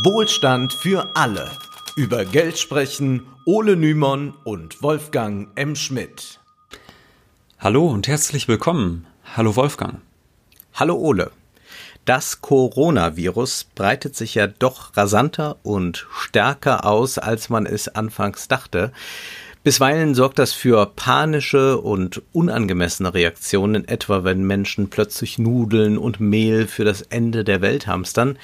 Wohlstand für alle. Über Geld sprechen Ole Nymon und Wolfgang M. Schmidt. Hallo und herzlich willkommen. Hallo Wolfgang. Hallo Ole. Das Coronavirus breitet sich ja doch rasanter und stärker aus, als man es anfangs dachte. Bisweilen sorgt das für panische und unangemessene Reaktionen, etwa wenn Menschen plötzlich Nudeln und Mehl für das Ende der Welt hamstern.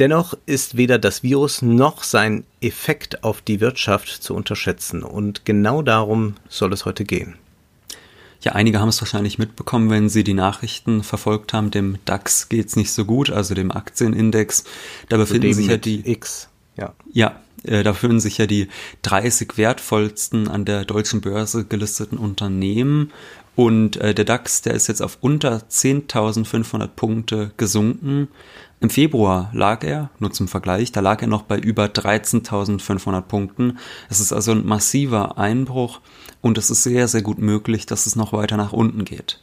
Dennoch ist weder das Virus noch sein Effekt auf die Wirtschaft zu unterschätzen. Und genau darum soll es heute gehen. Ja, einige haben es wahrscheinlich mitbekommen, wenn sie die Nachrichten verfolgt haben. Dem DAX geht es nicht so gut, also dem Aktienindex. Da befinden also sich ja die X. Ja. Ja, äh, da befinden sich ja die 30 wertvollsten an der deutschen Börse gelisteten Unternehmen. Und äh, der DAX, der ist jetzt auf unter 10.500 Punkte gesunken. Im Februar lag er, nur zum Vergleich, da lag er noch bei über 13.500 Punkten. Es ist also ein massiver Einbruch und es ist sehr, sehr gut möglich, dass es noch weiter nach unten geht.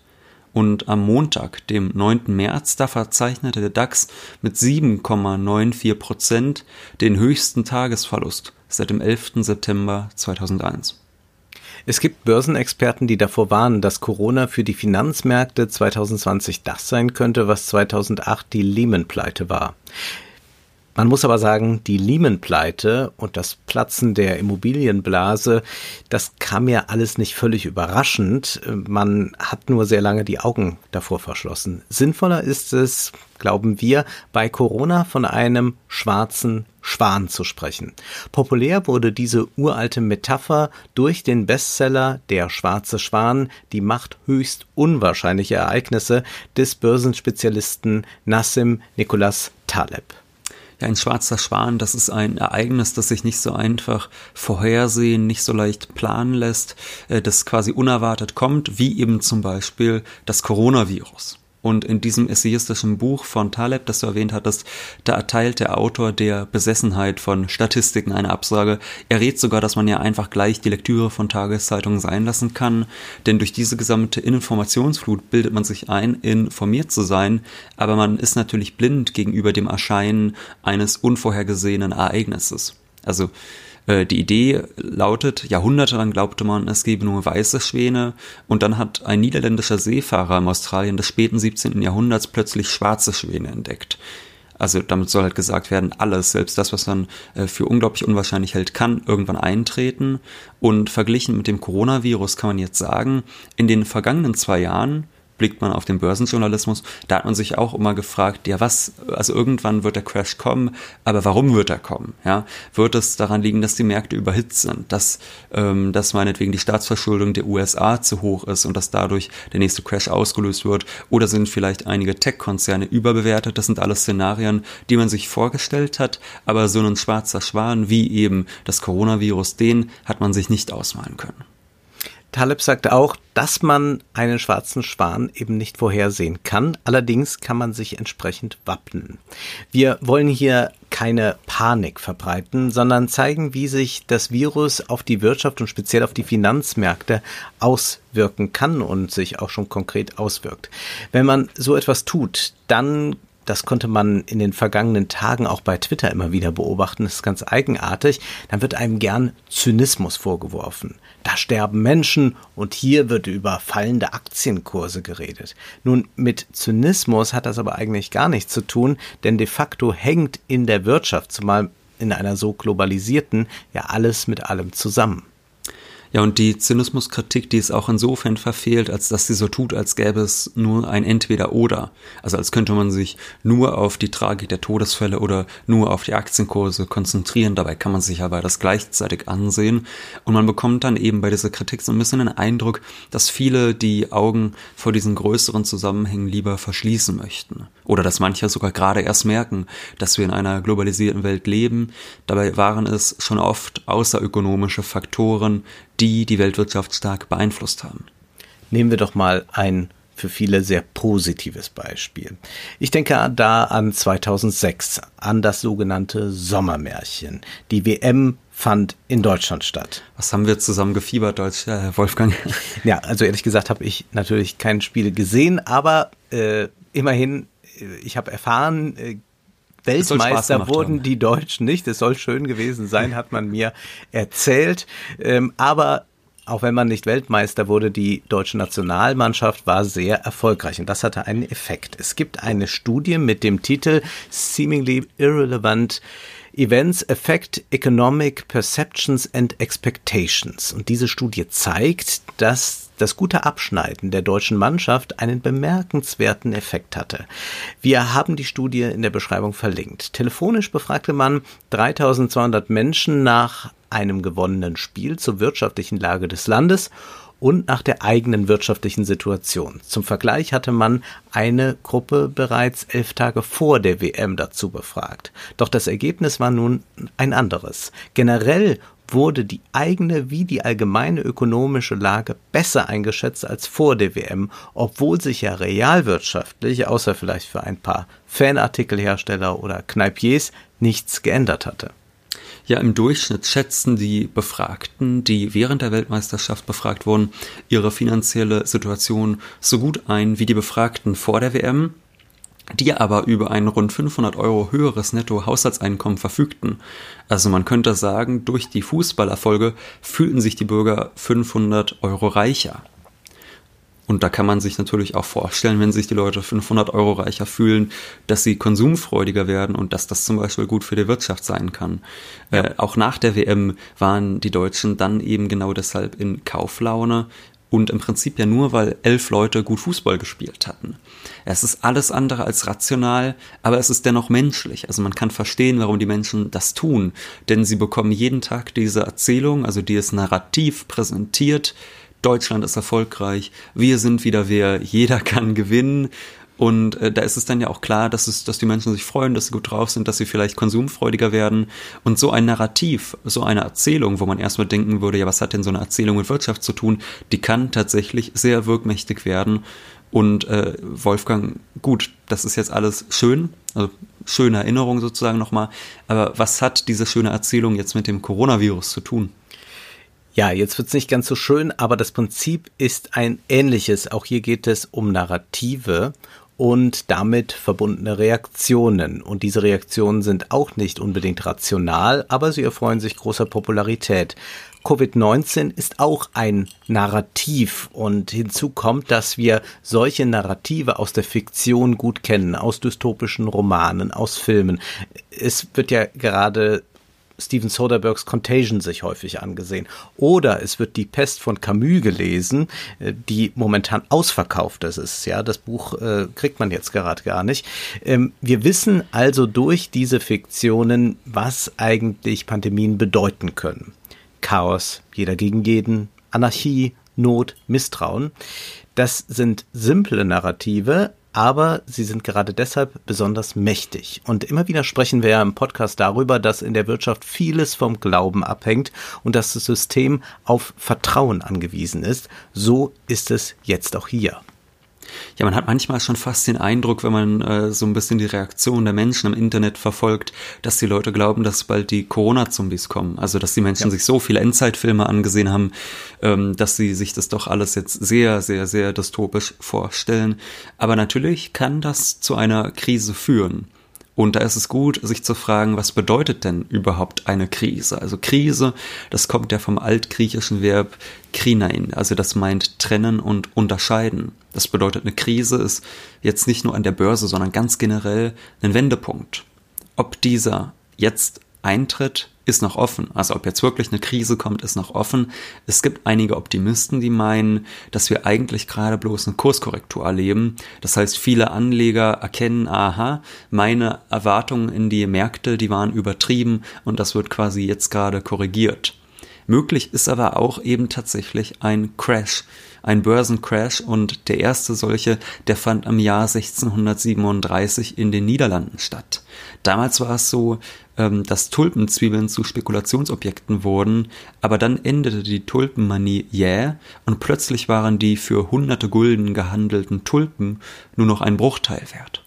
Und am Montag, dem 9. März, da verzeichnete der DAX mit 7,94 Prozent den höchsten Tagesverlust seit dem 11. September 2001. Es gibt Börsenexperten, die davor warnen, dass Corona für die Finanzmärkte 2020 das sein könnte, was 2008 die Lehman-Pleite war. Man muss aber sagen, die Lehman-Pleite und das Platzen der Immobilienblase, das kam ja alles nicht völlig überraschend. Man hat nur sehr lange die Augen davor verschlossen. Sinnvoller ist es, glauben wir, bei Corona von einem schwarzen Schwan zu sprechen. Populär wurde diese uralte Metapher durch den Bestseller Der schwarze Schwan, die macht höchst unwahrscheinliche Ereignisse des Börsenspezialisten Nassim Nicholas Taleb. Ja, ein schwarzer Schwan, das ist ein Ereignis, das sich nicht so einfach vorhersehen, nicht so leicht planen lässt, äh, das quasi unerwartet kommt, wie eben zum Beispiel das Coronavirus. Und in diesem essayistischen Buch von Taleb, das du erwähnt hattest, da erteilt der Autor der Besessenheit von Statistiken eine Absage. Er rät sogar, dass man ja einfach gleich die Lektüre von Tageszeitungen sein lassen kann, denn durch diese gesamte Informationsflut bildet man sich ein, informiert zu sein, aber man ist natürlich blind gegenüber dem Erscheinen eines unvorhergesehenen Ereignisses. Also die Idee lautet, jahrhundertelang glaubte man, es gebe nur weiße Schwäne und dann hat ein niederländischer Seefahrer im Australien des späten 17. Jahrhunderts plötzlich schwarze Schwäne entdeckt. Also damit soll halt gesagt werden, alles, selbst das, was man äh, für unglaublich unwahrscheinlich hält, kann irgendwann eintreten. Und verglichen mit dem Coronavirus kann man jetzt sagen, in den vergangenen zwei Jahren blickt man auf den Börsenjournalismus, da hat man sich auch immer gefragt, ja was, also irgendwann wird der Crash kommen, aber warum wird er kommen? Ja, wird es daran liegen, dass die Märkte überhitzt sind, dass, ähm, dass meinetwegen die Staatsverschuldung der USA zu hoch ist und dass dadurch der nächste Crash ausgelöst wird? Oder sind vielleicht einige Tech-Konzerne überbewertet? Das sind alles Szenarien, die man sich vorgestellt hat, aber so ein schwarzer Schwan wie eben das Coronavirus, den hat man sich nicht ausmalen können. Taleb sagte auch, dass man einen schwarzen Schwan eben nicht vorhersehen kann. Allerdings kann man sich entsprechend wappnen. Wir wollen hier keine Panik verbreiten, sondern zeigen, wie sich das Virus auf die Wirtschaft und speziell auf die Finanzmärkte auswirken kann und sich auch schon konkret auswirkt. Wenn man so etwas tut, dann das konnte man in den vergangenen Tagen auch bei Twitter immer wieder beobachten, das ist ganz eigenartig, dann wird einem gern Zynismus vorgeworfen. Da sterben Menschen und hier wird über fallende Aktienkurse geredet. Nun, mit Zynismus hat das aber eigentlich gar nichts zu tun, denn de facto hängt in der Wirtschaft, zumal in einer so globalisierten, ja alles mit allem zusammen. Ja, und die Zynismuskritik, die ist auch insofern verfehlt, als dass sie so tut, als gäbe es nur ein Entweder-Oder. Also als könnte man sich nur auf die Tragik der Todesfälle oder nur auf die Aktienkurse konzentrieren. Dabei kann man sich aber das gleichzeitig ansehen. Und man bekommt dann eben bei dieser Kritik so ein bisschen den Eindruck, dass viele die Augen vor diesen größeren Zusammenhängen lieber verschließen möchten. Oder dass manche sogar gerade erst merken, dass wir in einer globalisierten Welt leben. Dabei waren es schon oft außerökonomische Faktoren, die die Weltwirtschaft stark beeinflusst haben. Nehmen wir doch mal ein für viele sehr positives Beispiel. Ich denke da an 2006, an das sogenannte Sommermärchen. Die WM fand in Deutschland statt. Was haben wir zusammen gefiebert, Deutsch, äh, Wolfgang? Ja, also ehrlich gesagt habe ich natürlich kein Spiel gesehen, aber äh, immerhin, äh, ich habe erfahren, äh, Weltmeister wurden die Deutschen nicht. Es soll schön gewesen sein, hat man mir erzählt. Ähm, aber auch wenn man nicht Weltmeister wurde, die deutsche Nationalmannschaft war sehr erfolgreich und das hatte einen Effekt. Es gibt eine Studie mit dem Titel Seemingly Irrelevant Events Affect Economic Perceptions and Expectations. Und diese Studie zeigt, dass das gute Abschneiden der deutschen Mannschaft einen bemerkenswerten Effekt hatte. Wir haben die Studie in der Beschreibung verlinkt. Telefonisch befragte man 3200 Menschen nach einem gewonnenen Spiel zur wirtschaftlichen Lage des Landes und nach der eigenen wirtschaftlichen Situation. Zum Vergleich hatte man eine Gruppe bereits elf Tage vor der WM dazu befragt. Doch das Ergebnis war nun ein anderes. Generell wurde die eigene wie die allgemeine ökonomische Lage besser eingeschätzt als vor der WM, obwohl sich ja realwirtschaftlich, außer vielleicht für ein paar Fanartikelhersteller oder Kneipiers, nichts geändert hatte. Ja, im Durchschnitt schätzen die Befragten, die während der Weltmeisterschaft befragt wurden, ihre finanzielle Situation so gut ein wie die Befragten vor der WM, die aber über ein rund 500 Euro höheres Netto-Haushaltseinkommen verfügten. Also man könnte sagen, durch die Fußballerfolge fühlten sich die Bürger 500 Euro reicher. Und da kann man sich natürlich auch vorstellen, wenn sich die Leute 500 Euro reicher fühlen, dass sie konsumfreudiger werden und dass das zum Beispiel gut für die Wirtschaft sein kann. Ja. Äh, auch nach der WM waren die Deutschen dann eben genau deshalb in Kauflaune und im Prinzip ja nur, weil elf Leute gut Fußball gespielt hatten. Es ist alles andere als rational, aber es ist dennoch menschlich. Also man kann verstehen, warum die Menschen das tun, denn sie bekommen jeden Tag diese Erzählung, also die es narrativ präsentiert, Deutschland ist erfolgreich, wir sind wieder wer, jeder kann gewinnen. Und äh, da ist es dann ja auch klar, dass, es, dass die Menschen sich freuen, dass sie gut drauf sind, dass sie vielleicht konsumfreudiger werden. Und so ein Narrativ, so eine Erzählung, wo man erstmal denken würde, ja, was hat denn so eine Erzählung mit Wirtschaft zu tun, die kann tatsächlich sehr wirkmächtig werden. Und äh, Wolfgang, gut, das ist jetzt alles schön, also schöne Erinnerung sozusagen nochmal. Aber was hat diese schöne Erzählung jetzt mit dem Coronavirus zu tun? Ja, jetzt wird's nicht ganz so schön, aber das Prinzip ist ein ähnliches. Auch hier geht es um Narrative und damit verbundene Reaktionen. Und diese Reaktionen sind auch nicht unbedingt rational, aber sie erfreuen sich großer Popularität. Covid-19 ist auch ein Narrativ und hinzu kommt, dass wir solche Narrative aus der Fiktion gut kennen, aus dystopischen Romanen, aus Filmen. Es wird ja gerade Steven Soderberghs Contagion sich häufig angesehen. Oder es wird die Pest von Camus gelesen, äh, die momentan ausverkauft ist. Ja, das Buch äh, kriegt man jetzt gerade gar nicht. Ähm, wir wissen also durch diese Fiktionen, was eigentlich Pandemien bedeuten können. Chaos, jeder gegen jeden, Anarchie, Not, Misstrauen. Das sind simple Narrative, aber sie sind gerade deshalb besonders mächtig. Und immer wieder sprechen wir ja im Podcast darüber, dass in der Wirtschaft vieles vom Glauben abhängt und dass das System auf Vertrauen angewiesen ist. So ist es jetzt auch hier. Ja, man hat manchmal schon fast den Eindruck, wenn man äh, so ein bisschen die Reaktion der Menschen im Internet verfolgt, dass die Leute glauben, dass bald die Corona-Zombies kommen. Also, dass die Menschen ja. sich so viele Endzeitfilme angesehen haben, ähm, dass sie sich das doch alles jetzt sehr, sehr, sehr dystopisch vorstellen. Aber natürlich kann das zu einer Krise führen. Und da ist es gut, sich zu fragen, was bedeutet denn überhaupt eine Krise? Also Krise, das kommt ja vom altgriechischen Verb krinein, also das meint trennen und unterscheiden. Das bedeutet, eine Krise ist jetzt nicht nur an der Börse, sondern ganz generell ein Wendepunkt. Ob dieser jetzt eintritt, ist noch offen. Also ob jetzt wirklich eine Krise kommt, ist noch offen. Es gibt einige Optimisten, die meinen, dass wir eigentlich gerade bloß eine Kurskorrektur erleben. Das heißt, viele Anleger erkennen, aha, meine Erwartungen in die Märkte, die waren übertrieben und das wird quasi jetzt gerade korrigiert. Möglich ist aber auch eben tatsächlich ein Crash, ein Börsencrash und der erste solche, der fand im Jahr 1637 in den Niederlanden statt. Damals war es so, ähm, dass Tulpenzwiebeln zu Spekulationsobjekten wurden, aber dann endete die Tulpenmanie jäh und plötzlich waren die für hunderte Gulden gehandelten Tulpen nur noch ein Bruchteil wert.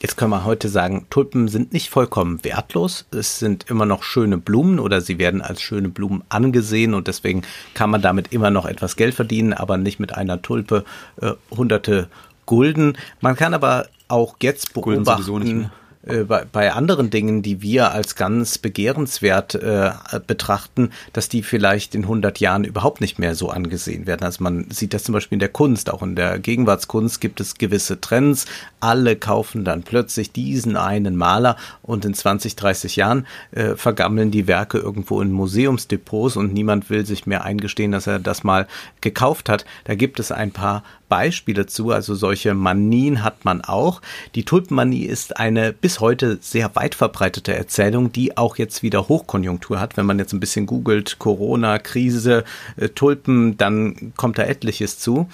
Jetzt können wir heute sagen, Tulpen sind nicht vollkommen wertlos. Es sind immer noch schöne Blumen oder sie werden als schöne Blumen angesehen und deswegen kann man damit immer noch etwas Geld verdienen, aber nicht mit einer Tulpe äh, hunderte Gulden. Man kann aber auch jetzt beobachten, äh, bei, bei anderen Dingen, die wir als ganz begehrenswert äh, betrachten, dass die vielleicht in 100 Jahren überhaupt nicht mehr so angesehen werden. Also man sieht das zum Beispiel in der Kunst, auch in der Gegenwartskunst gibt es gewisse Trends. Alle kaufen dann plötzlich diesen einen Maler und in 20, 30 Jahren äh, vergammeln die Werke irgendwo in Museumsdepots und niemand will sich mehr eingestehen, dass er das mal gekauft hat. Da gibt es ein paar Beispiele zu, also solche Manien hat man auch. Die Tulpenmanie ist eine bis heute sehr weit verbreitete Erzählung, die auch jetzt wieder Hochkonjunktur hat. Wenn man jetzt ein bisschen googelt, Corona, Krise, äh, Tulpen, dann kommt da etliches zu.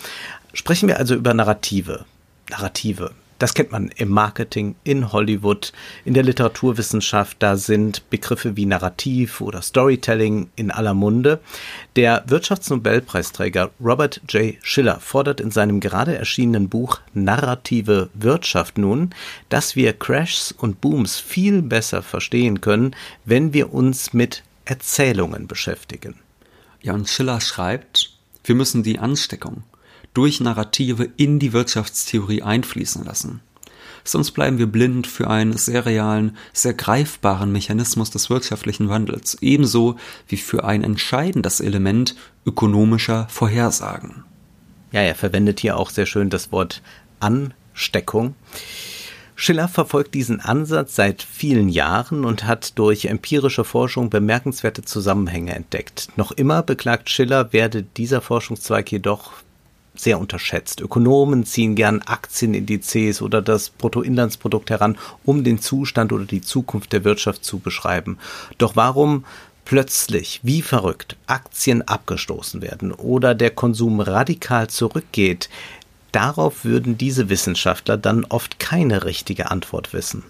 Sprechen wir also über Narrative. Narrative. Das kennt man im Marketing, in Hollywood, in der Literaturwissenschaft. Da sind Begriffe wie Narrativ oder Storytelling in aller Munde. Der Wirtschaftsnobelpreisträger Robert J. Schiller fordert in seinem gerade erschienenen Buch Narrative Wirtschaft nun, dass wir Crashs und Booms viel besser verstehen können, wenn wir uns mit Erzählungen beschäftigen. Ja, und Schiller schreibt, wir müssen die Ansteckung durch Narrative in die Wirtschaftstheorie einfließen lassen. Sonst bleiben wir blind für einen sehr realen, sehr greifbaren Mechanismus des wirtschaftlichen Wandels, ebenso wie für ein entscheidendes Element ökonomischer Vorhersagen. Ja, er verwendet hier auch sehr schön das Wort Ansteckung. Schiller verfolgt diesen Ansatz seit vielen Jahren und hat durch empirische Forschung bemerkenswerte Zusammenhänge entdeckt. Noch immer beklagt Schiller, werde dieser Forschungszweig jedoch sehr unterschätzt. Ökonomen ziehen gern Aktienindizes oder das Bruttoinlandsprodukt heran, um den Zustand oder die Zukunft der Wirtschaft zu beschreiben. Doch warum plötzlich, wie verrückt, Aktien abgestoßen werden oder der Konsum radikal zurückgeht, darauf würden diese Wissenschaftler dann oft keine richtige Antwort wissen.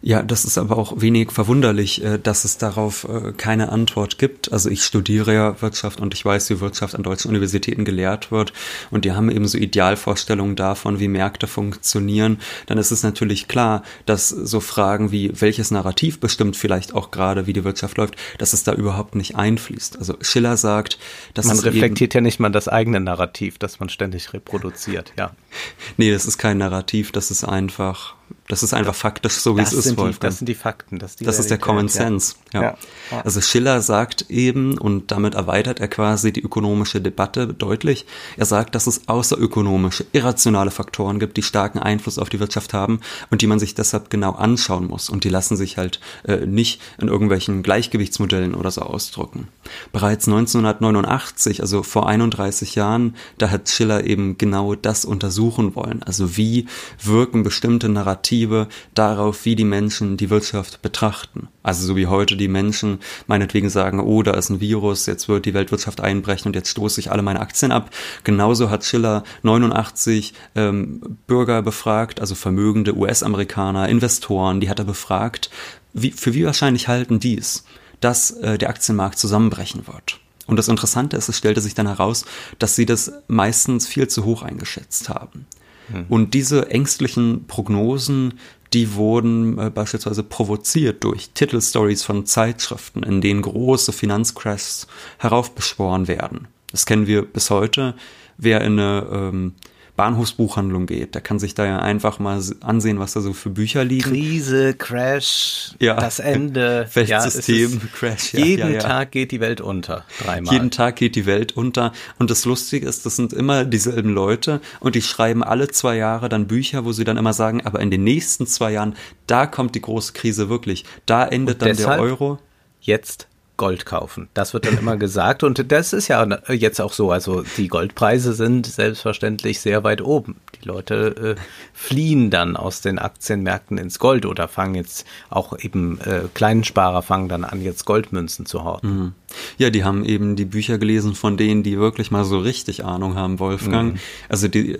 Ja, das ist aber auch wenig verwunderlich, äh, dass es darauf äh, keine Antwort gibt. Also ich studiere ja Wirtschaft und ich weiß, wie Wirtschaft an deutschen Universitäten gelehrt wird und die haben eben so Idealvorstellungen davon, wie Märkte funktionieren. Dann ist es natürlich klar, dass so Fragen wie welches Narrativ bestimmt vielleicht auch gerade, wie die Wirtschaft läuft, dass es da überhaupt nicht einfließt. Also Schiller sagt, dass man reflektiert ja nicht mal das eigene Narrativ, das man ständig reproduziert, ja. Nee, das ist kein Narrativ, das ist einfach das ist einfach faktisch so, wie es ist, Wolfgang. Die, das sind die Fakten. Das, die das ist der Common Sense. Ja. Ja. ja. Also Schiller sagt eben, und damit erweitert er quasi die ökonomische Debatte deutlich, er sagt, dass es außerökonomische, irrationale Faktoren gibt, die starken Einfluss auf die Wirtschaft haben und die man sich deshalb genau anschauen muss. Und die lassen sich halt äh, nicht in irgendwelchen Gleichgewichtsmodellen oder so ausdrücken. Bereits 1989, also vor 31 Jahren, da hat Schiller eben genau das untersuchen wollen. Also wie wirken bestimmte Narrative Perspektive darauf, wie die Menschen die Wirtschaft betrachten. Also so wie heute die Menschen meinetwegen sagen, oh, da ist ein Virus, jetzt wird die Weltwirtschaft einbrechen und jetzt stoße ich alle meine Aktien ab. Genauso hat Schiller 89 ähm, Bürger befragt, also vermögende US-Amerikaner, Investoren, die hat er befragt, wie, für wie wahrscheinlich halten dies, dass äh, der Aktienmarkt zusammenbrechen wird. Und das Interessante ist, es stellte sich dann heraus, dass sie das meistens viel zu hoch eingeschätzt haben. Mhm. Und diese ängstlichen Prognosen, die wurden äh, beispielsweise provoziert durch Titelstories von Zeitschriften, in denen große Finanzcrashs heraufbeschworen werden. Das kennen wir bis heute. Wer in eine ähm, Bahnhofsbuchhandlung geht. Der kann sich da ja einfach mal ansehen, was da so für Bücher liegen. Krise, Crash, ja. das Ende. Weltsystem, ja, Crash. Ja, jeden ja, Tag geht die Welt unter. Dreimal. Jeden Tag geht die Welt unter. Und das Lustige ist, das sind immer dieselben Leute und die schreiben alle zwei Jahre dann Bücher, wo sie dann immer sagen, aber in den nächsten zwei Jahren, da kommt die große Krise wirklich. Da endet und dann der Euro. Jetzt Gold kaufen. Das wird dann immer gesagt und das ist ja jetzt auch so. Also die Goldpreise sind selbstverständlich sehr weit oben. Die Leute äh, fliehen dann aus den Aktienmärkten ins Gold oder fangen jetzt auch eben äh, kleinen Sparer fangen dann an, jetzt Goldmünzen zu horten. Mhm. Ja, die haben eben die Bücher gelesen von denen, die wirklich mal so richtig Ahnung haben, Wolfgang. Mhm. Also die,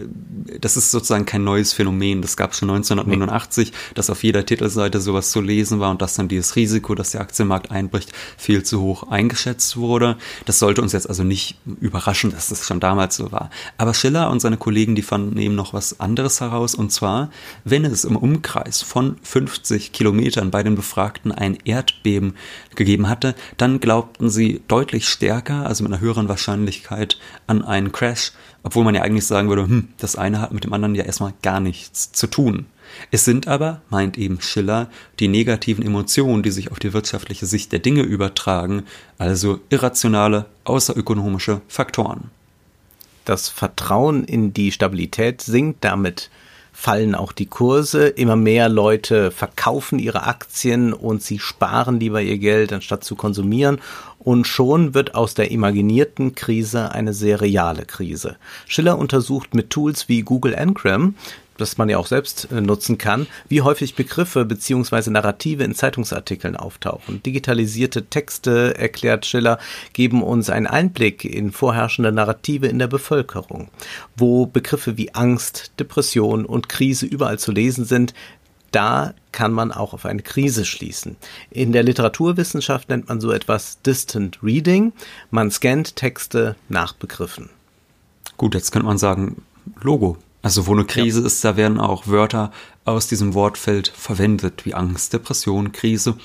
das ist sozusagen kein neues Phänomen. Das gab es schon 1989, nee. dass auf jeder Titelseite sowas zu lesen war und dass dann dieses Risiko, dass der Aktienmarkt einbricht, viel zu hoch eingeschätzt wurde. Das sollte uns jetzt also nicht überraschen, dass das schon damals so war. Aber Schiller und seine Kollegen, die fanden eben noch was anderes heraus. Und zwar, wenn es im Umkreis von 50 Kilometern bei den Befragten ein Erdbeben gegeben hatte, dann glaubten sie deutlich stärker, also mit einer höheren Wahrscheinlichkeit an einen Crash, obwohl man ja eigentlich sagen würde, hm, das eine hat mit dem anderen ja erstmal gar nichts zu tun. Es sind aber, meint eben Schiller, die negativen Emotionen, die sich auf die wirtschaftliche Sicht der Dinge übertragen, also irrationale, außerökonomische Faktoren. Das Vertrauen in die Stabilität sinkt damit fallen auch die Kurse. Immer mehr Leute verkaufen ihre Aktien und sie sparen lieber ihr Geld, anstatt zu konsumieren. Und schon wird aus der imaginierten Krise eine sehr reale Krise. Schiller untersucht mit Tools wie Google Ngram das man ja auch selbst äh, nutzen kann, wie häufig Begriffe bzw. Narrative in Zeitungsartikeln auftauchen. Digitalisierte Texte, erklärt Schiller, geben uns einen Einblick in vorherrschende Narrative in der Bevölkerung. Wo Begriffe wie Angst, Depression und Krise überall zu lesen sind, da kann man auch auf eine Krise schließen. In der Literaturwissenschaft nennt man so etwas Distant Reading. Man scannt Texte nach Begriffen. Gut, jetzt könnte man sagen, Logo. Also wo eine Krise ja. ist, da werden auch Wörter aus diesem Wortfeld verwendet, wie Angst, Depression, Krise.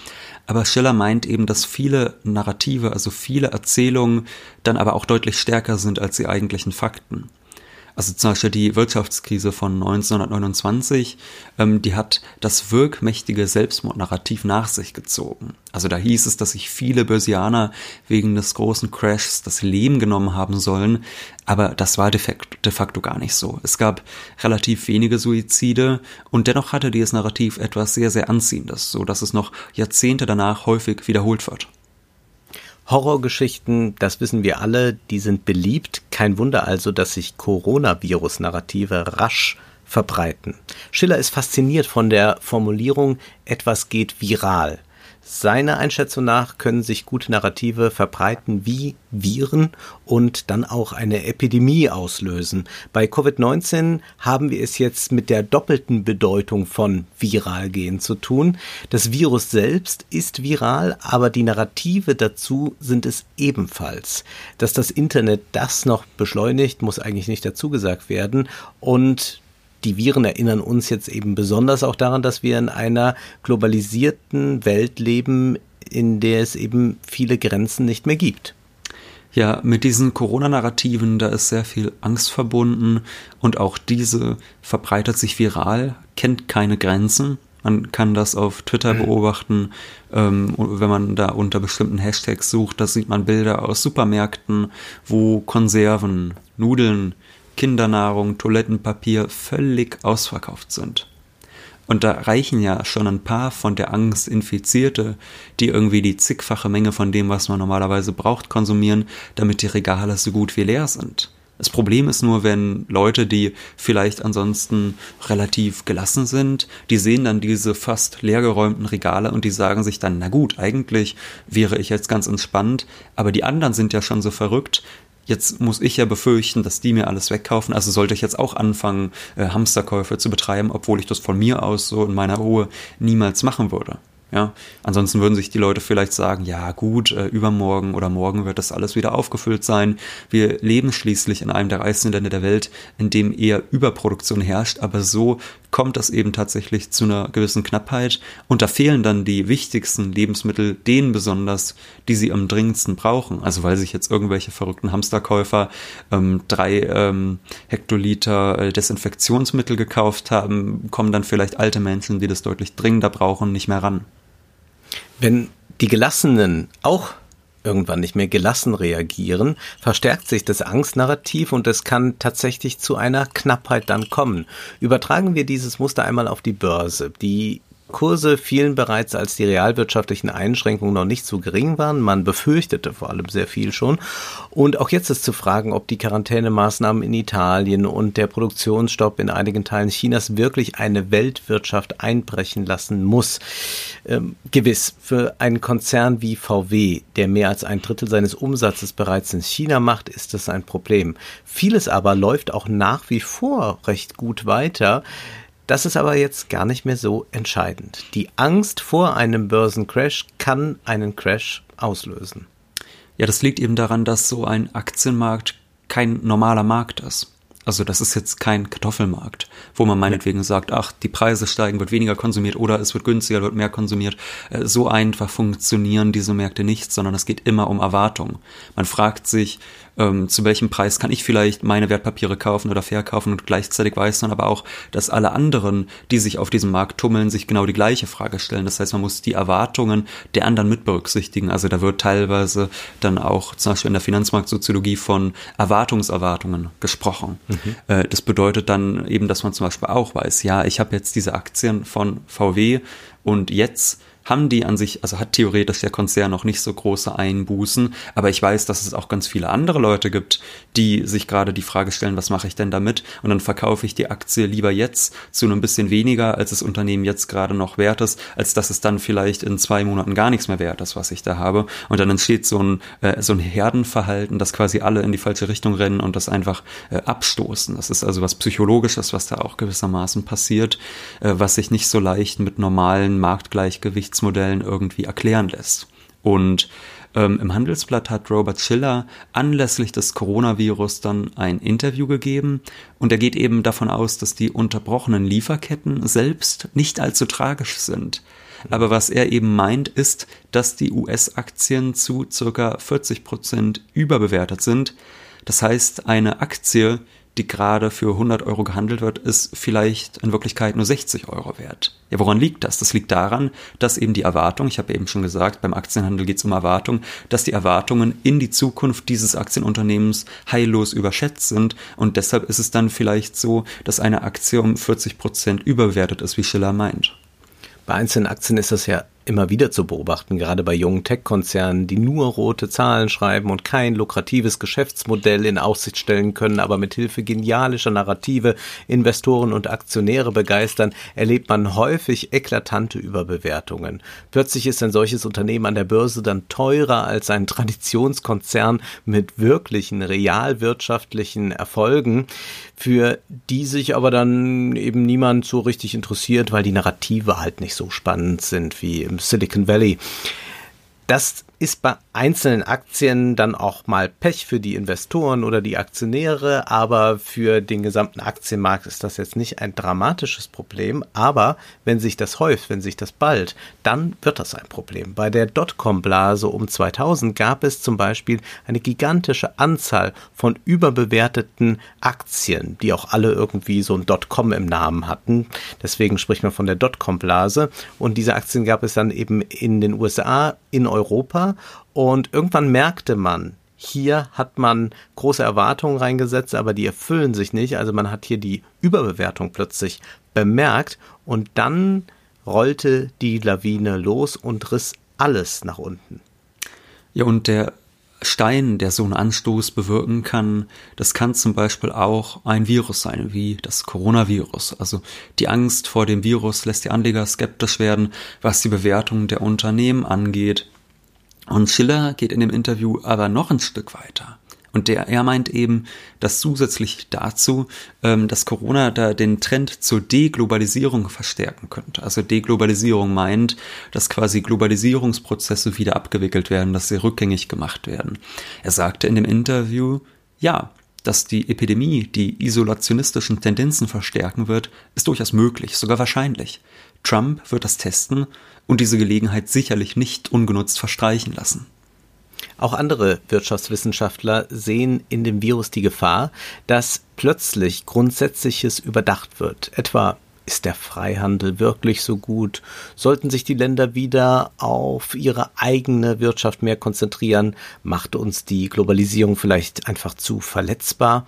Aber Schiller meint eben, dass viele Narrative, also viele Erzählungen dann aber auch deutlich stärker sind als die eigentlichen Fakten. Also zum Beispiel die Wirtschaftskrise von 1929, ähm, die hat das wirkmächtige Selbstmordnarrativ nach sich gezogen. Also da hieß es, dass sich viele Börsianer wegen des großen Crashs das Leben genommen haben sollen, aber das war de facto, de facto gar nicht so. Es gab relativ wenige Suizide und dennoch hatte dieses Narrativ etwas sehr, sehr Anziehendes, so dass es noch Jahrzehnte danach häufig wiederholt wird. Horrorgeschichten, das wissen wir alle, die sind beliebt. Kein Wunder also, dass sich Coronavirus-Narrative rasch verbreiten. Schiller ist fasziniert von der Formulierung etwas geht viral. Seiner Einschätzung nach können sich gute Narrative verbreiten wie Viren und dann auch eine Epidemie auslösen. Bei Covid-19 haben wir es jetzt mit der doppelten Bedeutung von viral gehen zu tun. Das Virus selbst ist viral, aber die Narrative dazu sind es ebenfalls. Dass das Internet das noch beschleunigt, muss eigentlich nicht dazu gesagt werden. Und die Viren erinnern uns jetzt eben besonders auch daran, dass wir in einer globalisierten Welt leben, in der es eben viele Grenzen nicht mehr gibt. Ja, mit diesen Corona-Narrativen, da ist sehr viel Angst verbunden und auch diese verbreitet sich viral, kennt keine Grenzen. Man kann das auf Twitter mhm. beobachten. Ähm, wenn man da unter bestimmten Hashtags sucht, da sieht man Bilder aus Supermärkten, wo Konserven, Nudeln, Kindernahrung, Toilettenpapier völlig ausverkauft sind. Und da reichen ja schon ein paar von der Angst Infizierte, die irgendwie die zigfache Menge von dem, was man normalerweise braucht, konsumieren, damit die Regale so gut wie leer sind. Das Problem ist nur, wenn Leute, die vielleicht ansonsten relativ gelassen sind, die sehen dann diese fast leergeräumten Regale und die sagen sich dann, na gut, eigentlich wäre ich jetzt ganz entspannt, aber die anderen sind ja schon so verrückt, Jetzt muss ich ja befürchten, dass die mir alles wegkaufen. Also sollte ich jetzt auch anfangen, äh, Hamsterkäufe zu betreiben, obwohl ich das von mir aus so in meiner Ruhe niemals machen würde. Ja, ansonsten würden sich die Leute vielleicht sagen, ja gut, äh, übermorgen oder morgen wird das alles wieder aufgefüllt sein. Wir leben schließlich in einem der reichsten Länder der Welt, in dem eher Überproduktion herrscht, aber so kommt das eben tatsächlich zu einer gewissen Knappheit und da fehlen dann die wichtigsten Lebensmittel denen besonders, die sie am dringendsten brauchen. Also weil sich jetzt irgendwelche verrückten Hamsterkäufer ähm, drei ähm, Hektoliter äh, Desinfektionsmittel gekauft haben, kommen dann vielleicht alte Menschen, die das deutlich dringender brauchen, nicht mehr ran. Wenn die Gelassenen auch irgendwann nicht mehr gelassen reagieren, verstärkt sich das Angstnarrativ und es kann tatsächlich zu einer Knappheit dann kommen. Übertragen wir dieses Muster einmal auf die Börse. Die Kurse fielen bereits, als die realwirtschaftlichen Einschränkungen noch nicht so gering waren. Man befürchtete vor allem sehr viel schon. Und auch jetzt ist zu fragen, ob die Quarantänemaßnahmen in Italien und der Produktionsstopp in einigen Teilen Chinas wirklich eine Weltwirtschaft einbrechen lassen muss. Ähm, gewiss, für einen Konzern wie VW, der mehr als ein Drittel seines Umsatzes bereits in China macht, ist das ein Problem. Vieles aber läuft auch nach wie vor recht gut weiter. Das ist aber jetzt gar nicht mehr so entscheidend. Die Angst vor einem Börsencrash kann einen Crash auslösen. Ja, das liegt eben daran, dass so ein Aktienmarkt kein normaler Markt ist. Also das ist jetzt kein Kartoffelmarkt, wo man meinetwegen sagt, ach, die Preise steigen, wird weniger konsumiert oder es wird günstiger, wird mehr konsumiert. Äh, so einfach funktionieren diese Märkte nicht, sondern es geht immer um Erwartungen. Man fragt sich, ähm, zu welchem Preis kann ich vielleicht meine Wertpapiere kaufen oder verkaufen und gleichzeitig weiß man aber auch, dass alle anderen, die sich auf diesem Markt tummeln, sich genau die gleiche Frage stellen. Das heißt, man muss die Erwartungen der anderen mit berücksichtigen. Also da wird teilweise dann auch zum Beispiel in der Finanzmarktsoziologie von Erwartungserwartungen gesprochen. Mhm. Äh, das bedeutet dann eben, dass man zum Beispiel auch weiß, ja, ich habe jetzt diese Aktien von VW und jetzt haben die an sich, also hat theoretisch der Konzern noch nicht so große Einbußen, aber ich weiß, dass es auch ganz viele andere Leute gibt, die sich gerade die Frage stellen, was mache ich denn damit? Und dann verkaufe ich die Aktie lieber jetzt zu einem bisschen weniger, als das Unternehmen jetzt gerade noch wert ist, als dass es dann vielleicht in zwei Monaten gar nichts mehr wert ist, was ich da habe. Und dann entsteht so ein, äh, so ein Herdenverhalten, dass quasi alle in die falsche Richtung rennen und das einfach äh, abstoßen. Das ist also was Psychologisches, was da auch gewissermaßen passiert, äh, was sich nicht so leicht mit normalen Marktgleichgewicht Geschichtsmodellen irgendwie erklären lässt. Und ähm, im Handelsblatt hat Robert Schiller anlässlich des Coronavirus dann ein Interview gegeben und er geht eben davon aus, dass die unterbrochenen Lieferketten selbst nicht allzu tragisch sind. Aber was er eben meint, ist, dass die US-Aktien zu circa 40 Prozent überbewertet sind. Das heißt, eine Aktie, die gerade für 100 Euro gehandelt wird, ist vielleicht in Wirklichkeit nur 60 Euro wert. Ja, woran liegt das? Das liegt daran, dass eben die Erwartung, ich habe eben schon gesagt, beim Aktienhandel geht es um Erwartung, dass die Erwartungen in die Zukunft dieses Aktienunternehmens heillos überschätzt sind und deshalb ist es dann vielleicht so, dass eine Aktie um 40 Prozent überbewertet ist, wie Schiller meint. Bei einzelnen Aktien ist das ja immer wieder zu beobachten, gerade bei jungen Tech-Konzernen, die nur rote Zahlen schreiben und kein lukratives Geschäftsmodell in Aussicht stellen können, aber mit Hilfe genialischer Narrative Investoren und Aktionäre begeistern, erlebt man häufig eklatante Überbewertungen. Plötzlich ist ein solches Unternehmen an der Börse dann teurer als ein Traditionskonzern mit wirklichen realwirtschaftlichen Erfolgen, für die sich aber dann eben niemand so richtig interessiert, weil die Narrative halt nicht so spannend sind wie im Silicon Valley. Das ist bei einzelnen Aktien dann auch mal Pech für die Investoren oder die Aktionäre, aber für den gesamten Aktienmarkt ist das jetzt nicht ein dramatisches Problem. Aber wenn sich das häuft, wenn sich das bald, dann wird das ein Problem. Bei der Dotcom-Blase um 2000 gab es zum Beispiel eine gigantische Anzahl von überbewerteten Aktien, die auch alle irgendwie so ein Dotcom im Namen hatten. Deswegen spricht man von der Dotcom-Blase. Und diese Aktien gab es dann eben in den USA, in Europa und irgendwann merkte man, hier hat man große Erwartungen reingesetzt, aber die erfüllen sich nicht. Also man hat hier die Überbewertung plötzlich bemerkt und dann rollte die Lawine los und riss alles nach unten. Ja, und der Stein, der so einen Anstoß bewirken kann, das kann zum Beispiel auch ein Virus sein, wie das Coronavirus. Also die Angst vor dem Virus lässt die Anleger skeptisch werden, was die Bewertung der Unternehmen angeht. Und Schiller geht in dem Interview aber noch ein Stück weiter. Und der, er meint eben, dass zusätzlich dazu, ähm, dass Corona da den Trend zur Deglobalisierung verstärken könnte. Also Deglobalisierung meint, dass quasi Globalisierungsprozesse wieder abgewickelt werden, dass sie rückgängig gemacht werden. Er sagte in dem Interview, ja, dass die Epidemie die isolationistischen Tendenzen verstärken wird, ist durchaus möglich, sogar wahrscheinlich. Trump wird das testen und diese Gelegenheit sicherlich nicht ungenutzt verstreichen lassen. Auch andere Wirtschaftswissenschaftler sehen in dem Virus die Gefahr, dass plötzlich Grundsätzliches überdacht wird, etwa ist der Freihandel wirklich so gut? Sollten sich die Länder wieder auf ihre eigene Wirtschaft mehr konzentrieren? Macht uns die Globalisierung vielleicht einfach zu verletzbar?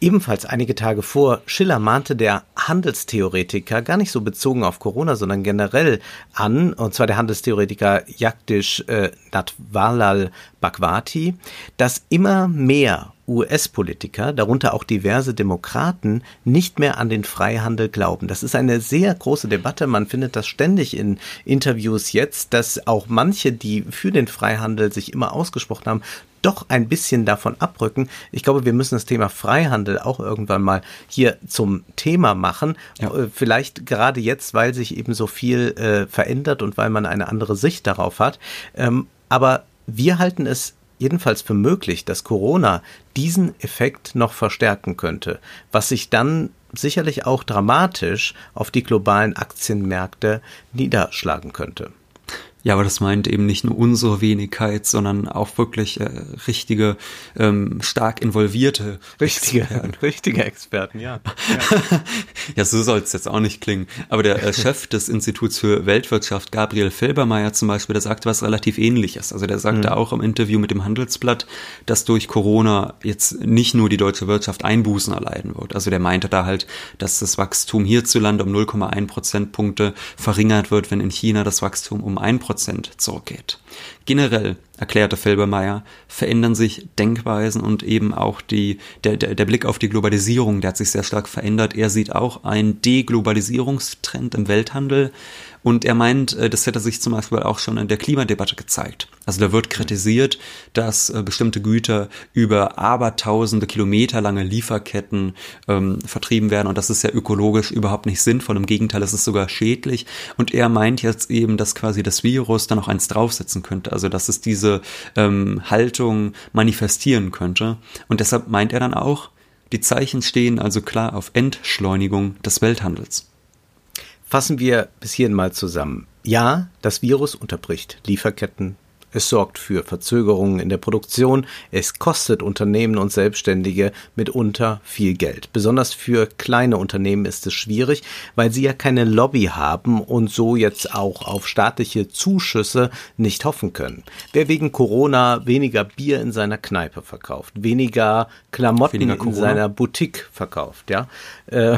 Ebenfalls einige Tage vor Schiller mahnte der Handelstheoretiker, gar nicht so bezogen auf Corona, sondern generell an, und zwar der Handelstheoretiker Jagdish äh, Natwalal Bhagwati, dass immer mehr US-Politiker, darunter auch diverse Demokraten, nicht mehr an den Freihandel glauben. Das ist eine sehr große Debatte. Man findet das ständig in Interviews jetzt, dass auch manche, die für den Freihandel sich immer ausgesprochen haben, doch ein bisschen davon abrücken. Ich glaube, wir müssen das Thema Freihandel auch irgendwann mal hier zum Thema machen. Ja. Äh, vielleicht gerade jetzt, weil sich eben so viel äh, verändert und weil man eine andere Sicht darauf hat. Ähm, aber wir halten es jedenfalls für möglich, dass Corona diesen Effekt noch verstärken könnte, was sich dann sicherlich auch dramatisch auf die globalen Aktienmärkte niederschlagen könnte. Ja, aber das meint eben nicht nur unsere Wenigkeit, sondern auch wirklich äh, richtige, ähm, stark involvierte richtige, Experten. richtige Experten, ja. Ja, ja so soll es jetzt auch nicht klingen. Aber der äh, Chef des Instituts für Weltwirtschaft, Gabriel Felbermeier zum Beispiel, der sagte was relativ ähnliches. Also der sagte mhm. auch im Interview mit dem Handelsblatt, dass durch Corona jetzt nicht nur die deutsche Wirtschaft Einbußen erleiden wird. Also der meinte da halt, dass das Wachstum hierzulande um 0,1 Prozentpunkte verringert wird, wenn in China das Wachstum um 1 Prozent zurückgeht. Generell, erklärte Felbermeier, verändern sich Denkweisen und eben auch die, der, der, der Blick auf die Globalisierung, der hat sich sehr stark verändert. Er sieht auch einen Deglobalisierungstrend im Welthandel. Und er meint, äh, das hätte sich zum Beispiel auch schon in der Klimadebatte gezeigt. Also da wird kritisiert, dass äh, bestimmte Güter über abertausende Kilometer lange Lieferketten ähm, vertrieben werden. Und das ist ja ökologisch überhaupt nicht sinnvoll. Im Gegenteil, es ist sogar schädlich. Und er meint jetzt eben, dass quasi das Virus da noch eins draufsetzen könnte. Also dass es diese ähm, Haltung manifestieren könnte. Und deshalb meint er dann auch, die Zeichen stehen also klar auf Entschleunigung des Welthandels. Fassen wir bis hierhin mal zusammen. Ja, das Virus unterbricht Lieferketten, es sorgt für Verzögerungen in der Produktion, es kostet Unternehmen und Selbstständige mitunter viel Geld. Besonders für kleine Unternehmen ist es schwierig, weil sie ja keine Lobby haben und so jetzt auch auf staatliche Zuschüsse nicht hoffen können. Wer wegen Corona weniger Bier in seiner Kneipe verkauft, weniger Klamotten weniger in seiner Boutique verkauft, ja, äh,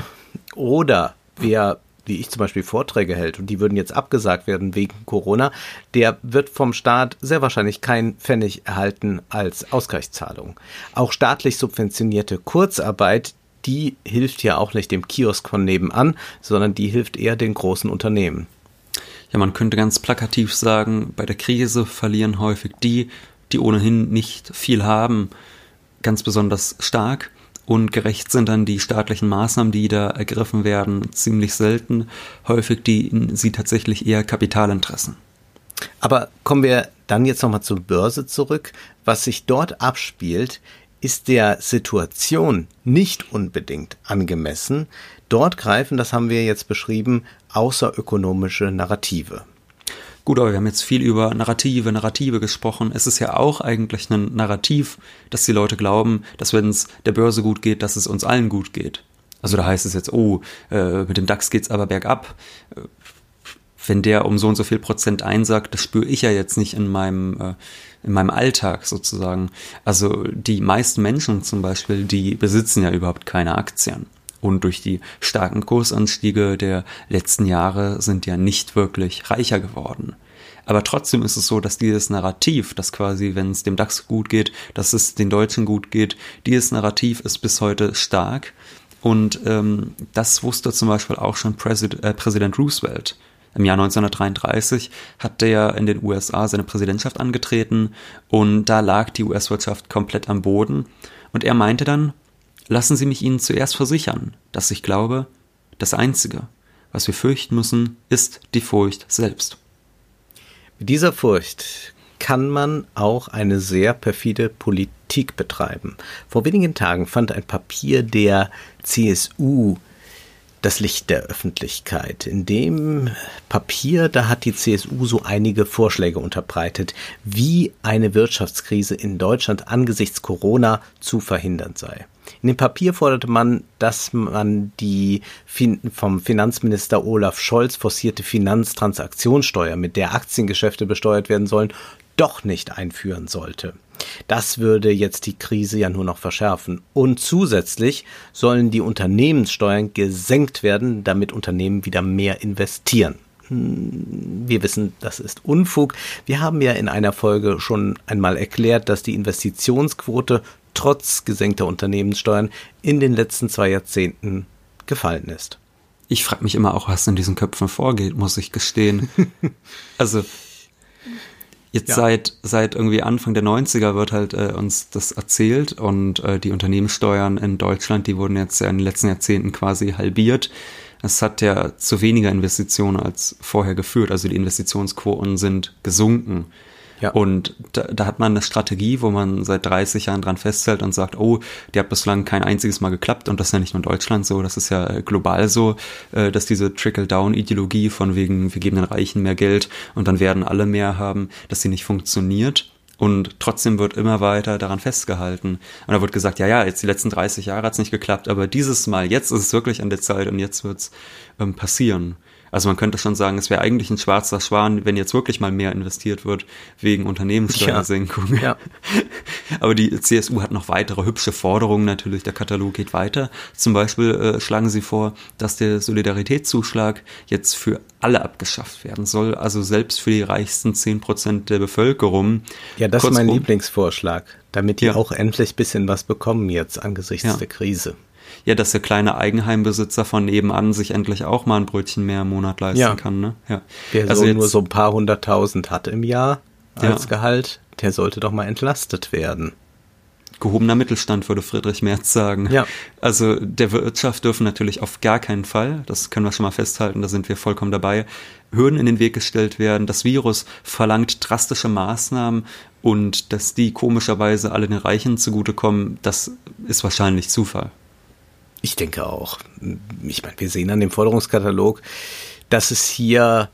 oder wer wie ich zum Beispiel Vorträge hält und die würden jetzt abgesagt werden wegen Corona, der wird vom Staat sehr wahrscheinlich kein Pfennig erhalten als Ausgleichszahlung. Auch staatlich subventionierte Kurzarbeit, die hilft ja auch nicht dem Kiosk von nebenan, sondern die hilft eher den großen Unternehmen. Ja, man könnte ganz plakativ sagen, bei der Krise verlieren häufig die, die ohnehin nicht viel haben, ganz besonders stark und gerecht sind dann die staatlichen Maßnahmen, die da ergriffen werden, ziemlich selten. Häufig dienen sie tatsächlich eher Kapitalinteressen. Aber kommen wir dann jetzt nochmal zur Börse zurück. Was sich dort abspielt, ist der Situation nicht unbedingt angemessen. Dort greifen, das haben wir jetzt beschrieben, außerökonomische Narrative. Gut, aber wir haben jetzt viel über Narrative, Narrative gesprochen. Es ist ja auch eigentlich ein Narrativ, dass die Leute glauben, dass wenn es der Börse gut geht, dass es uns allen gut geht. Also da heißt es jetzt, oh, äh, mit dem DAX geht's aber bergab. Äh, wenn der um so und so viel Prozent einsagt, das spüre ich ja jetzt nicht in meinem, äh, in meinem Alltag sozusagen. Also die meisten Menschen zum Beispiel, die besitzen ja überhaupt keine Aktien und durch die starken Kursanstiege der letzten Jahre sind ja nicht wirklich reicher geworden. Aber trotzdem ist es so, dass dieses Narrativ, dass quasi, wenn es dem DAX gut geht, dass es den Deutschen gut geht, dieses Narrativ ist bis heute stark. Und ähm, das wusste zum Beispiel auch schon Präsid äh, Präsident Roosevelt. Im Jahr 1933 hat der in den USA seine Präsidentschaft angetreten und da lag die US-Wirtschaft komplett am Boden. Und er meinte dann, Lassen Sie mich Ihnen zuerst versichern, dass ich glaube, das Einzige, was wir fürchten müssen, ist die Furcht selbst. Mit dieser Furcht kann man auch eine sehr perfide Politik betreiben. Vor wenigen Tagen fand ein Papier der CSU das Licht der Öffentlichkeit. In dem Papier, da hat die CSU so einige Vorschläge unterbreitet, wie eine Wirtschaftskrise in Deutschland angesichts Corona zu verhindern sei. In dem Papier forderte man, dass man die vom Finanzminister Olaf Scholz forcierte Finanztransaktionssteuer, mit der Aktiengeschäfte besteuert werden sollen, doch nicht einführen sollte. Das würde jetzt die Krise ja nur noch verschärfen. Und zusätzlich sollen die Unternehmenssteuern gesenkt werden, damit Unternehmen wieder mehr investieren. Hm, wir wissen, das ist Unfug. Wir haben ja in einer Folge schon einmal erklärt, dass die Investitionsquote trotz gesenkter Unternehmenssteuern in den letzten zwei Jahrzehnten gefallen ist. Ich frage mich immer auch, was in diesen Köpfen vorgeht, muss ich gestehen. also Jetzt ja. seit, seit irgendwie Anfang der 90er wird halt äh, uns das erzählt und äh, die Unternehmenssteuern in Deutschland, die wurden jetzt in den letzten Jahrzehnten quasi halbiert. Es hat ja zu weniger Investitionen als vorher geführt, also die Investitionsquoten sind gesunken. Ja. Und da, da hat man eine Strategie, wo man seit 30 Jahren dran festhält und sagt, oh, die hat bislang kein einziges Mal geklappt und das ist ja nicht nur in Deutschland so, das ist ja global so, äh, dass diese Trickle-Down-Ideologie von wegen, wir geben den Reichen mehr Geld und dann werden alle mehr haben, dass sie nicht funktioniert. Und trotzdem wird immer weiter daran festgehalten. Und da wird gesagt, ja, ja, jetzt die letzten 30 Jahre hat es nicht geklappt, aber dieses Mal, jetzt ist es wirklich an der Zeit und jetzt wird es ähm, passieren. Also man könnte schon sagen, es wäre eigentlich ein schwarzer Schwan, wenn jetzt wirklich mal mehr investiert wird wegen Unternehmenssteuersenkung. Ja. ja. Aber die CSU hat noch weitere hübsche Forderungen natürlich. Der Katalog geht weiter. Zum Beispiel äh, schlagen sie vor, dass der Solidaritätszuschlag jetzt für alle abgeschafft werden soll, also selbst für die reichsten zehn Prozent der Bevölkerung. Ja, das Kurzum, ist mein Lieblingsvorschlag, damit die ja. auch endlich bisschen was bekommen jetzt angesichts ja. der Krise ja, dass der kleine Eigenheimbesitzer von nebenan sich endlich auch mal ein Brötchen mehr im Monat leisten ja. kann. Ne? Ja. Der also so jetzt, nur so ein paar hunderttausend hat im Jahr als ja. Gehalt, der sollte doch mal entlastet werden. Gehobener Mittelstand, würde Friedrich Merz sagen. Ja. Also der Wirtschaft dürfen natürlich auf gar keinen Fall, das können wir schon mal festhalten, da sind wir vollkommen dabei, Hürden in den Weg gestellt werden. Das Virus verlangt drastische Maßnahmen und dass die komischerweise alle den Reichen zugutekommen, das ist wahrscheinlich Zufall. Ich denke auch. Ich meine, wir sehen an dem Forderungskatalog, dass es hier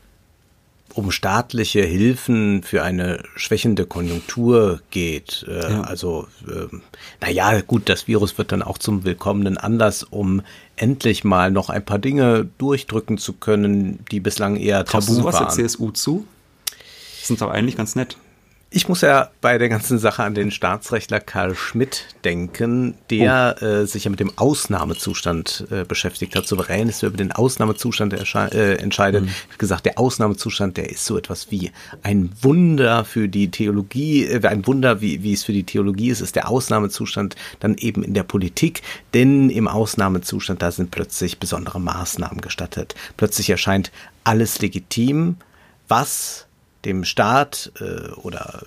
um staatliche Hilfen für eine schwächende Konjunktur geht. Äh, ja. Also, äh, naja, gut, das Virus wird dann auch zum willkommenen Anlass, um endlich mal noch ein paar Dinge durchdrücken zu können, die bislang eher tabu Traust du sowas waren. der CSU zu? Das sind doch eigentlich ganz nett. Ich muss ja bei der ganzen Sache an den Staatsrechtler Karl Schmidt denken, der oh. äh, sich ja mit dem Ausnahmezustand äh, beschäftigt hat. Souverän ist über den Ausnahmezustand äh, entscheidet. Mhm. Hat gesagt, der Ausnahmezustand, der ist so etwas wie ein Wunder für die Theologie, äh, ein Wunder, wie, wie es für die Theologie ist, ist der Ausnahmezustand dann eben in der Politik. Denn im Ausnahmezustand, da sind plötzlich besondere Maßnahmen gestattet. Plötzlich erscheint alles legitim, was dem Staat äh, oder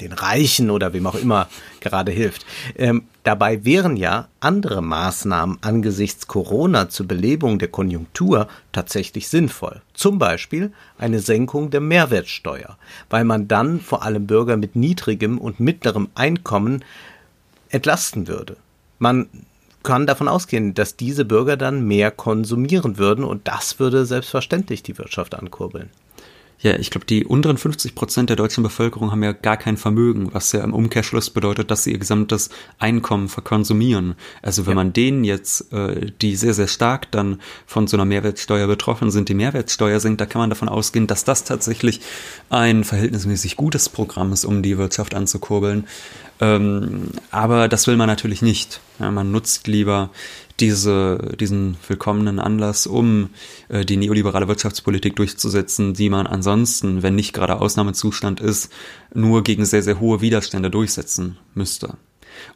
den Reichen oder wem auch immer gerade hilft. Ähm, dabei wären ja andere Maßnahmen angesichts Corona zur Belebung der Konjunktur tatsächlich sinnvoll. Zum Beispiel eine Senkung der Mehrwertsteuer, weil man dann vor allem Bürger mit niedrigem und mittlerem Einkommen entlasten würde. Man kann davon ausgehen, dass diese Bürger dann mehr konsumieren würden und das würde selbstverständlich die Wirtschaft ankurbeln. Ja, ich glaube, die unteren 50 Prozent der deutschen Bevölkerung haben ja gar kein Vermögen, was ja im Umkehrschluss bedeutet, dass sie ihr gesamtes Einkommen verkonsumieren. Also wenn ja. man denen jetzt, äh, die sehr, sehr stark dann von so einer Mehrwertsteuer betroffen sind, die Mehrwertsteuer senkt, da kann man davon ausgehen, dass das tatsächlich ein verhältnismäßig gutes Programm ist, um die Wirtschaft anzukurbeln. Ähm, aber das will man natürlich nicht. Ja, man nutzt lieber diese, diesen willkommenen Anlass, um äh, die neoliberale Wirtschaftspolitik durchzusetzen, die man ansonsten, wenn nicht gerade Ausnahmezustand ist, nur gegen sehr, sehr hohe Widerstände durchsetzen müsste.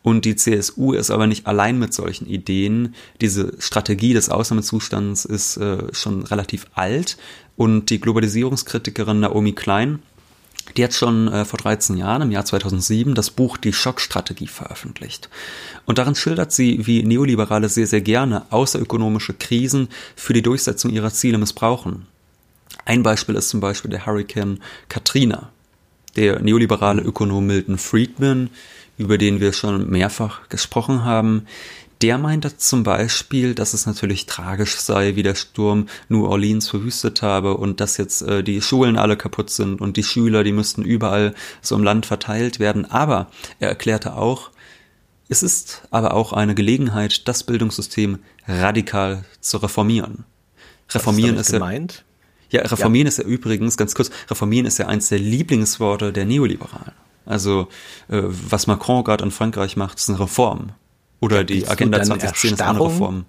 Und die CSU ist aber nicht allein mit solchen Ideen. Diese Strategie des Ausnahmezustands ist äh, schon relativ alt und die Globalisierungskritikerin Naomi Klein die hat schon äh, vor 13 Jahren, im Jahr 2007, das Buch Die Schockstrategie veröffentlicht. Und darin schildert sie, wie Neoliberale sehr, sehr gerne außerökonomische Krisen für die Durchsetzung ihrer Ziele missbrauchen. Ein Beispiel ist zum Beispiel der Hurricane Katrina. Der neoliberale Ökonom Milton Friedman, über den wir schon mehrfach gesprochen haben, der meinte zum Beispiel, dass es natürlich tragisch sei, wie der Sturm New Orleans verwüstet habe und dass jetzt äh, die Schulen alle kaputt sind und die Schüler, die müssten überall so im Land verteilt werden. Aber er erklärte auch, es ist aber auch eine Gelegenheit, das Bildungssystem radikal zu reformieren. Reformieren ist, ist gemeint? Ja, reformieren ja. ist ja übrigens, ganz kurz, reformieren ist ja eins der Lieblingsworte der Neoliberalen. Also, äh, was Macron gerade in Frankreich macht, ist eine Reform. Oder die Agenda 2010 ist eine Reform.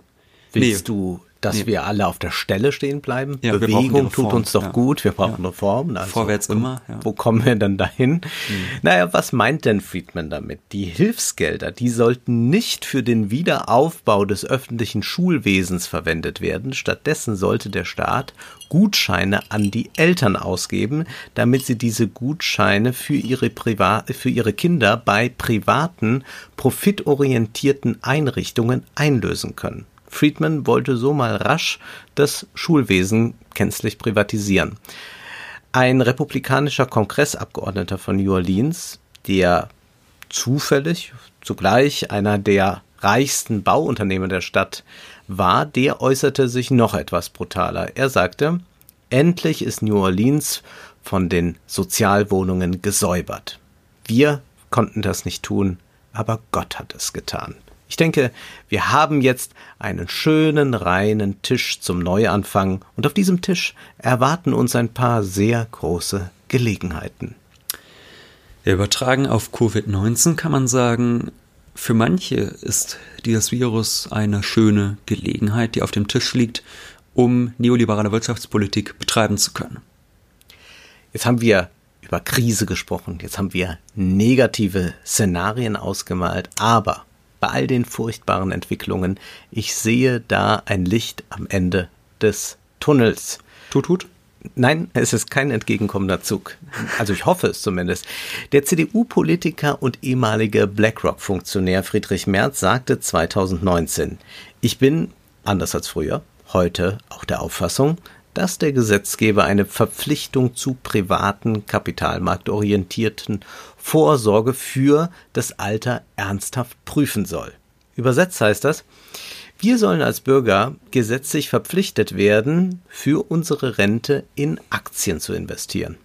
Willst nee. du dass nee. wir alle auf der Stelle stehen bleiben. Ja, Bewegung tut uns doch ja. gut, wir brauchen ja. Reformen. Also Vorwärts immer. Wo kommen wir denn dahin? Mhm. Naja, was meint denn Friedman damit? Die Hilfsgelder, die sollten nicht für den Wiederaufbau des öffentlichen Schulwesens verwendet werden. Stattdessen sollte der Staat Gutscheine an die Eltern ausgeben, damit sie diese Gutscheine für ihre, Priva für ihre Kinder bei privaten, profitorientierten Einrichtungen einlösen können. Friedman wollte so mal rasch das Schulwesen gänzlich privatisieren. Ein republikanischer Kongressabgeordneter von New Orleans, der zufällig zugleich einer der reichsten Bauunternehmer der Stadt war, der äußerte sich noch etwas brutaler. Er sagte, endlich ist New Orleans von den Sozialwohnungen gesäubert. Wir konnten das nicht tun, aber Gott hat es getan. Ich denke, wir haben jetzt einen schönen, reinen Tisch zum Neuanfang und auf diesem Tisch erwarten uns ein paar sehr große Gelegenheiten. Übertragen auf Covid-19 kann man sagen, für manche ist dieses Virus eine schöne Gelegenheit, die auf dem Tisch liegt, um neoliberale Wirtschaftspolitik betreiben zu können. Jetzt haben wir über Krise gesprochen, jetzt haben wir negative Szenarien ausgemalt, aber bei all den furchtbaren Entwicklungen, ich sehe da ein Licht am Ende des Tunnels. Tut, tut. Nein, es ist kein entgegenkommender Zug. Also ich hoffe es zumindest. Der CDU-Politiker und ehemalige BlackRock-Funktionär Friedrich Merz sagte 2019, ich bin, anders als früher, heute auch der Auffassung, dass der Gesetzgeber eine Verpflichtung zu privaten, kapitalmarktorientierten Vorsorge für das Alter ernsthaft prüfen soll. Übersetzt heißt das, wir sollen als Bürger gesetzlich verpflichtet werden, für unsere Rente in Aktien zu investieren.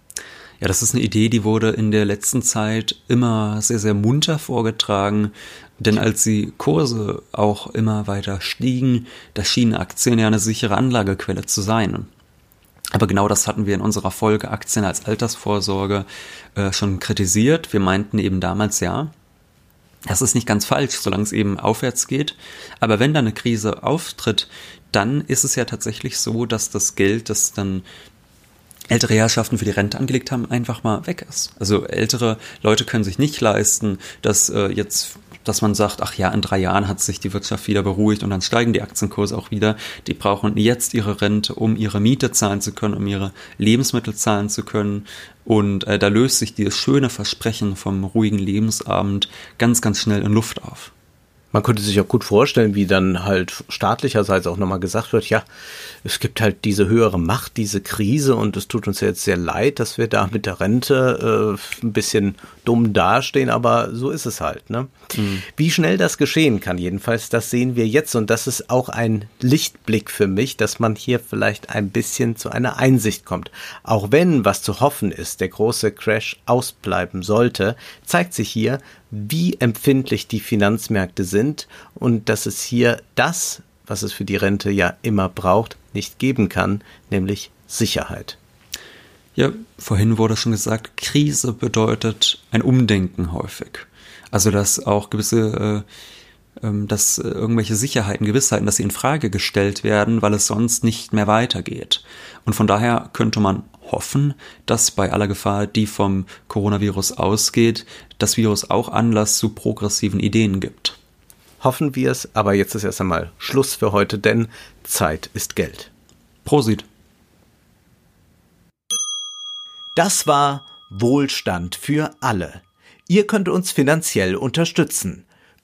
Ja, das ist eine Idee, die wurde in der letzten Zeit immer sehr, sehr munter vorgetragen. Denn als die Kurse auch immer weiter stiegen, da schienen Aktien ja eine sichere Anlagequelle zu sein. Aber genau das hatten wir in unserer Folge Aktien als Altersvorsorge äh, schon kritisiert. Wir meinten eben damals ja, das ist nicht ganz falsch, solange es eben aufwärts geht. Aber wenn da eine Krise auftritt, dann ist es ja tatsächlich so, dass das Geld, das dann ältere Herrschaften für die Rente angelegt haben, einfach mal weg ist. Also ältere Leute können sich nicht leisten, dass äh, jetzt dass man sagt, ach ja, in drei Jahren hat sich die Wirtschaft wieder beruhigt und dann steigen die Aktienkurse auch wieder. Die brauchen jetzt ihre Rente, um ihre Miete zahlen zu können, um ihre Lebensmittel zahlen zu können. Und äh, da löst sich dieses schöne Versprechen vom ruhigen Lebensabend ganz, ganz schnell in Luft auf. Man könnte sich auch gut vorstellen, wie dann halt staatlicherseits auch nochmal gesagt wird, ja, es gibt halt diese höhere Macht, diese Krise und es tut uns jetzt sehr leid, dass wir da mit der Rente äh, ein bisschen dumm dastehen, aber so ist es halt. Ne? Mhm. Wie schnell das geschehen kann, jedenfalls, das sehen wir jetzt und das ist auch ein Lichtblick für mich, dass man hier vielleicht ein bisschen zu einer Einsicht kommt. Auch wenn, was zu hoffen ist, der große Crash ausbleiben sollte, zeigt sich hier, wie empfindlich die Finanzmärkte sind und dass es hier das, was es für die Rente ja immer braucht, nicht geben kann, nämlich Sicherheit. Ja, vorhin wurde schon gesagt, Krise bedeutet ein Umdenken häufig. Also dass auch gewisse, äh, dass irgendwelche Sicherheiten, Gewissheiten, dass sie in Frage gestellt werden, weil es sonst nicht mehr weitergeht. Und von daher könnte man hoffen, dass bei aller Gefahr, die vom Coronavirus ausgeht, das Virus auch Anlass zu progressiven Ideen gibt. Hoffen wir es, aber jetzt ist erst einmal Schluss für heute, denn Zeit ist Geld. Prosit. Das war Wohlstand für alle. Ihr könnt uns finanziell unterstützen